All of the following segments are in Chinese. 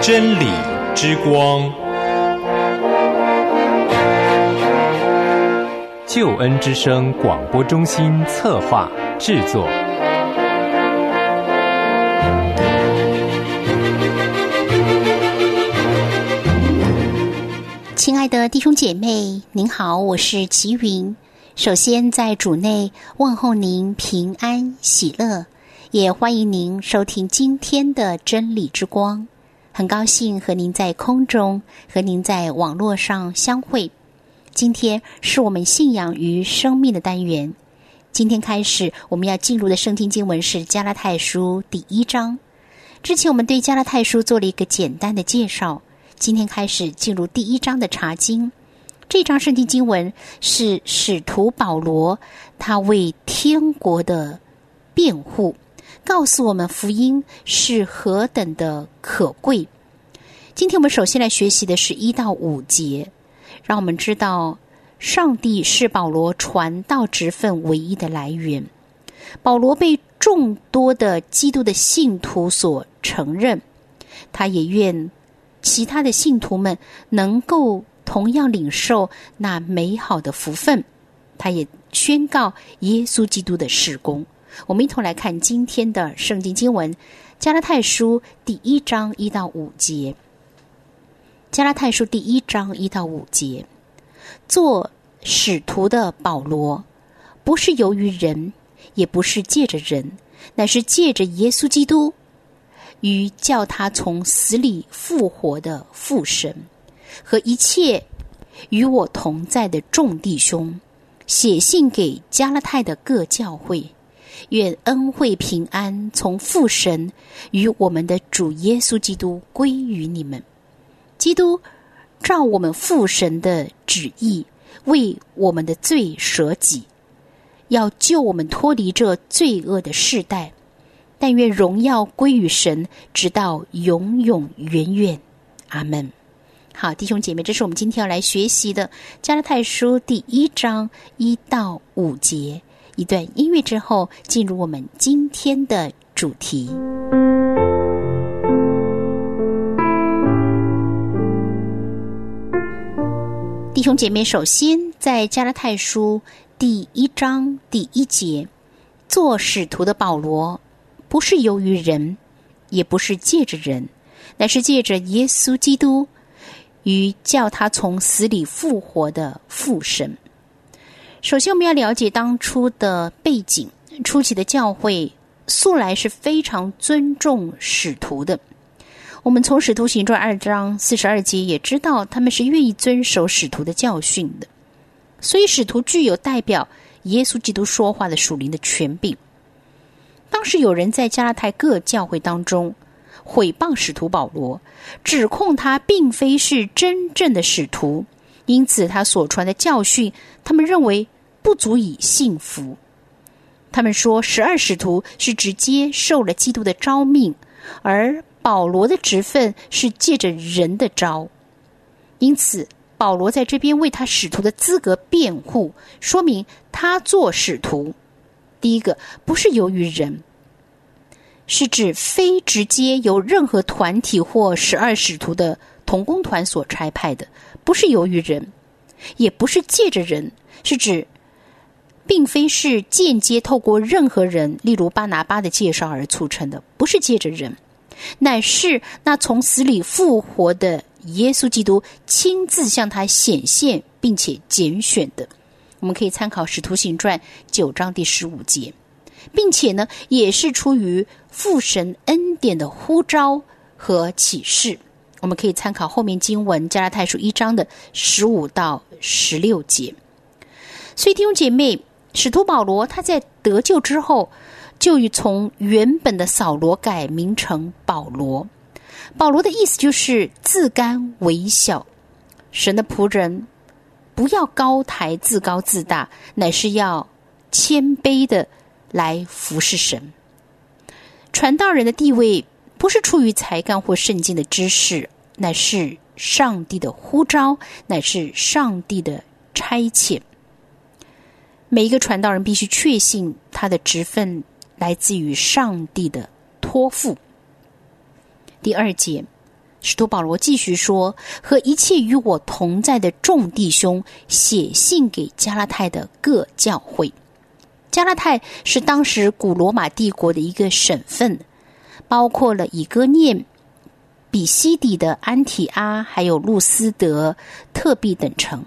真理之光，救恩之声广播中心策划制作。亲爱的弟兄姐妹，您好，我是齐云。首先在主内问候您平安喜乐，也欢迎您收听今天的真理之光。很高兴和您在空中和您在网络上相会。今天是我们信仰与生命的单元。今天开始，我们要进入的圣经经文是加拉太书第一章。之前我们对加拉太书做了一个简单的介绍。今天开始进入第一章的查经。这章圣经经文是使徒保罗他为天国的辩护。告诉我们福音是何等的可贵。今天我们首先来学习的是一到五节，让我们知道上帝是保罗传道职分唯一的来源。保罗被众多的基督的信徒所承认，他也愿其他的信徒们能够同样领受那美好的福分。他也宣告耶稣基督的事工。我们一同来看今天的圣经经文，《加拉太书》第一章一到五节。《加拉太书》第一章一到五节，做使徒的保罗，不是由于人，也不是借着人，乃是借着耶稣基督，与叫他从死里复活的父神，和一切与我同在的众弟兄，写信给加拉太的各教会。愿恩惠平安从父神与我们的主耶稣基督归于你们。基督照我们父神的旨意，为我们的罪舍己，要救我们脱离这罪恶的世代。但愿荣耀归于神，直到永永远远。阿门。好，弟兄姐妹，这是我们今天要来学习的《加拉太书》第一章一到五节。一段音乐之后，进入我们今天的主题。弟兄姐妹，首先在加拉太书第一章第一节，做使徒的保罗，不是由于人，也不是借着人，乃是借着耶稣基督与叫他从死里复活的父神。首先，我们要了解当初的背景。初期的教会素来是非常尊重使徒的。我们从《使徒行传》二章四十二节也知道，他们是愿意遵守使徒的教训的。所以，使徒具有代表耶稣基督说话的属灵的权柄。当时有人在加拉太各教会当中毁谤使徒保罗，指控他并非是真正的使徒，因此他所传的教训，他们认为。不足以信服。他们说，十二使徒是直接受了基督的招命，而保罗的职分是借着人的招。因此，保罗在这边为他使徒的资格辩护，说明他做使徒，第一个不是由于人，是指非直接由任何团体或十二使徒的同工团所差派的，不是由于人，也不是借着人，是指。并非是间接透过任何人，例如巴拿巴的介绍而促成的，不是借着人，乃是那从死里复活的耶稣基督亲自向他显现，并且拣选的。我们可以参考《使徒行传》九章第十五节，并且呢，也是出于父神恩典的呼召和启示。我们可以参考后面经文《加拉太书》一章的十五到十六节。所以弟兄姐妹。使徒保罗他在得救之后，就从原本的扫罗改名成保罗。保罗的意思就是自甘微小，神的仆人不要高抬自高自大，乃是要谦卑的来服侍神。传道人的地位不是出于才干或圣经的知识，乃是上帝的呼召，乃是上帝的差遣。每一个传道人必须确信他的职分来自于上帝的托付。第二节，使徒保罗继续说：“和一切与我同在的众弟兄写信给加拉太的各教会。加拉太是当时古罗马帝国的一个省份，包括了以哥念、比西底的安提阿，还有路斯德、特庇等城。”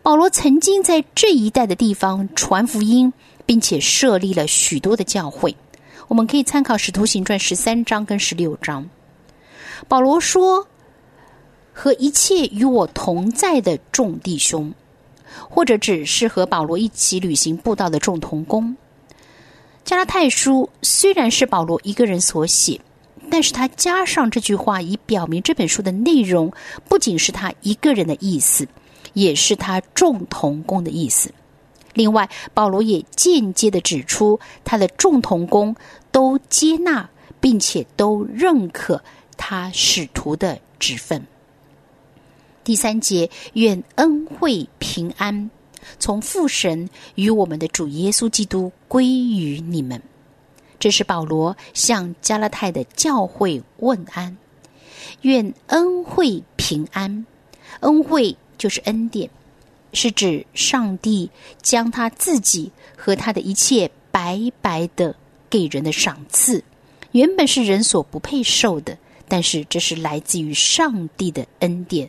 保罗曾经在这一带的地方传福音，并且设立了许多的教会。我们可以参考《使徒行传》十三章跟十六章。保罗说：“和一切与我同在的众弟兄，或者只是和保罗一起旅行布道的众同工。”加拉太书虽然是保罗一个人所写，但是他加上这句话，以表明这本书的内容不仅是他一个人的意思。也是他众同工的意思。另外，保罗也间接的指出，他的众同工都接纳并且都认可他使徒的职分。第三节，愿恩惠平安从父神与我们的主耶稣基督归于你们。这是保罗向加拉太的教会问安。愿恩惠平安，恩惠。就是恩典，是指上帝将他自己和他的一切白白的给人的赏赐，原本是人所不配受的，但是这是来自于上帝的恩典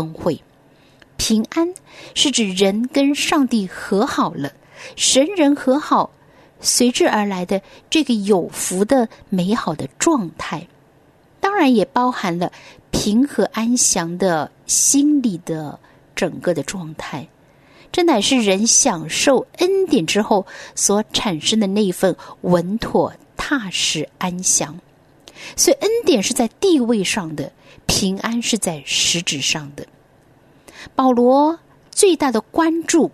恩惠。平安是指人跟上帝和好了，神人和好，随之而来的这个有福的美好的状态，当然也包含了平和安详的心理的。整个的状态，这乃是人享受恩典之后所产生的那一份稳妥、踏实、安详。所以，恩典是在地位上的，平安是在实质上的。保罗最大的关注，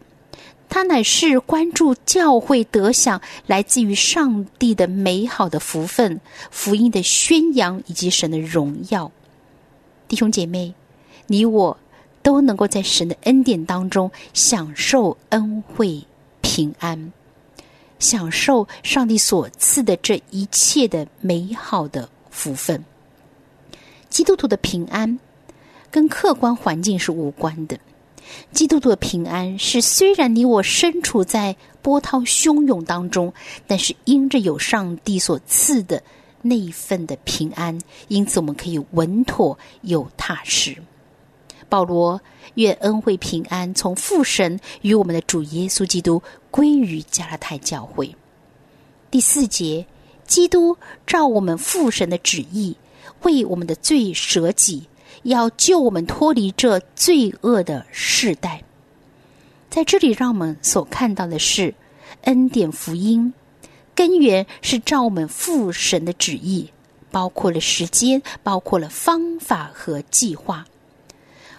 他乃是关注教会得享来自于上帝的美好的福分、福音的宣扬以及神的荣耀。弟兄姐妹，你我。都能够在神的恩典当中享受恩惠平安，享受上帝所赐的这一切的美好的福分。基督徒的平安跟客观环境是无关的，基督徒的平安是虽然你我身处在波涛汹涌当中，但是因着有上帝所赐的那一份的平安，因此我们可以稳妥又踏实。保罗愿恩惠平安从父神与我们的主耶稣基督归于加拉太教会。第四节，基督照我们父神的旨意，为我们的罪舍己，要救我们脱离这罪恶的世代。在这里，让我们所看到的是恩典福音根源是照我们父神的旨意，包括了时间，包括了方法和计划。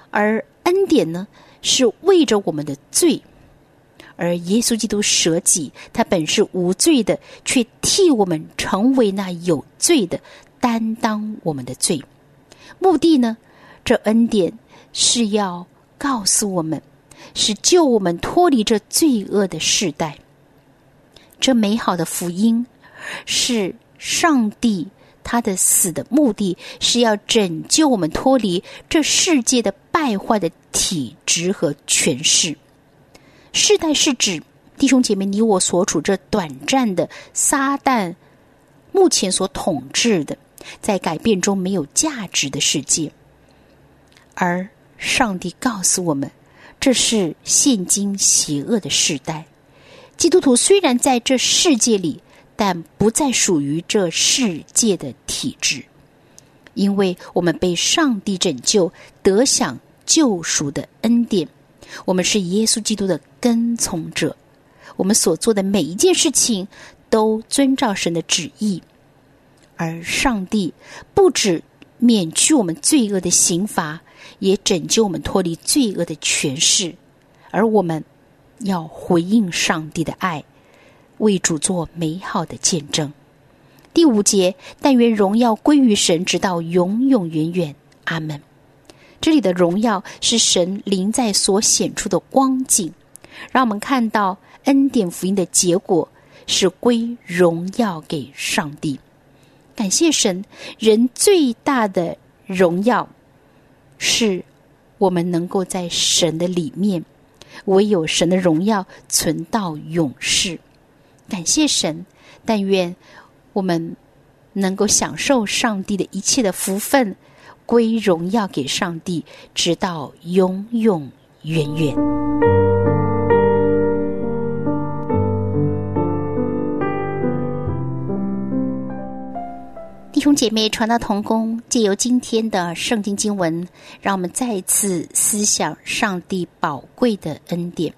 而恩典呢，是为着我们的罪，而耶稣基督舍己，他本是无罪的，却替我们成为那有罪的，担当我们的罪。目的呢，这恩典是要告诉我们，是救我们脱离这罪恶的世代。这美好的福音是上帝。他的死的目的是要拯救我们脱离这世界的败坏的体质和权势。世代是指弟兄姐妹你我所处这短暂的撒旦目前所统治的，在改变中没有价值的世界。而上帝告诉我们，这是现今邪恶的时代。基督徒虽然在这世界里。但不再属于这世界的体制，因为我们被上帝拯救，得享救赎的恩典。我们是耶稣基督的跟从者，我们所做的每一件事情都遵照神的旨意。而上帝不止免去我们罪恶的刑罚，也拯救我们脱离罪恶的权势。而我们要回应上帝的爱。为主做美好的见证。第五节，但愿荣耀归于神，直到永永远远。阿门。这里的荣耀是神临在所显出的光景，让我们看到恩典福音的结果是归荣耀给上帝。感谢神，人最大的荣耀是我们能够在神的里面，唯有神的荣耀存到永世。感谢神，但愿我们能够享受上帝的一切的福分。归荣耀给上帝，直到永永远远。兄姐妹，传道同工，借由今天的圣经经文，让我们再次思想上帝宝贵的恩典。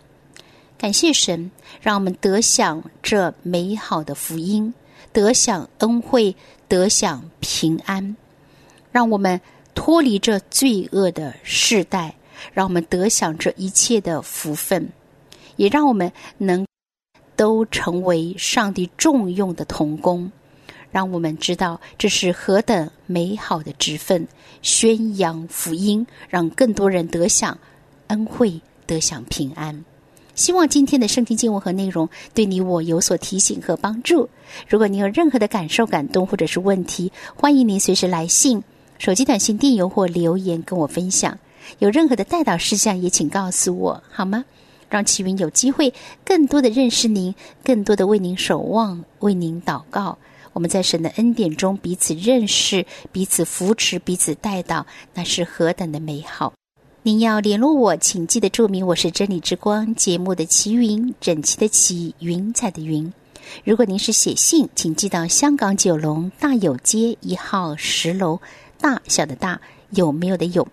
感谢神，让我们得享这美好的福音，得享恩惠，得享平安，让我们。脱离这罪恶的世代，让我们得享这一切的福分，也让我们能都成为上帝重用的童工，让我们知道这是何等美好的职分，宣扬福音，让更多人得享恩惠，得享平安。希望今天的圣经经文和内容对你我有所提醒和帮助。如果你有任何的感受、感动或者是问题，欢迎您随时来信。手机短信、电邮或留言跟我分享，有任何的带导事项也请告诉我好吗？让齐云有机会更多的认识您，更多的为您守望，为您祷告。我们在神的恩典中彼此认识、彼此扶持、彼此带到，那是何等的美好！您要联络我，请记得注明我是真理之光节目的齐云，整齐的齐，云彩的云。如果您是写信，请寄到香港九龙大有街一号十楼。大小的大有没有的有？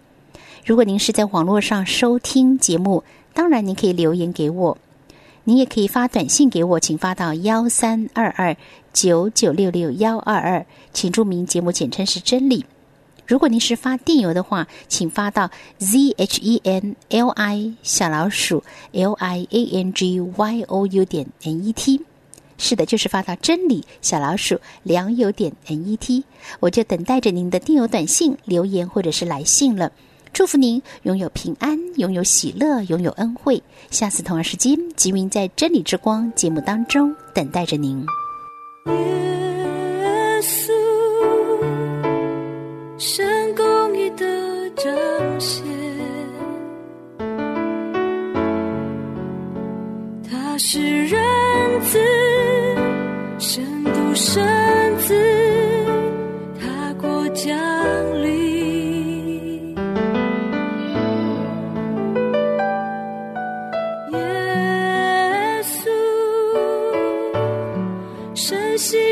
如果您是在网络上收听节目，当然您可以留言给我，您也可以发短信给我，请发到幺三二二九九六六幺二二，请注明节目简称是真理。如果您是发电邮的话，请发到 z h e n l i 小老鼠 l i a n g y o u 点 n e t。是的，就是发到真理小老鼠良友点 n e t，我就等待着您的电邮、短信、留言或者是来信了。祝福您拥有平安，拥有喜乐，拥有恩惠。下次同样时间，吉云在真理之光节目当中等待着您。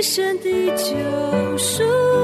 神牺牲的救赎。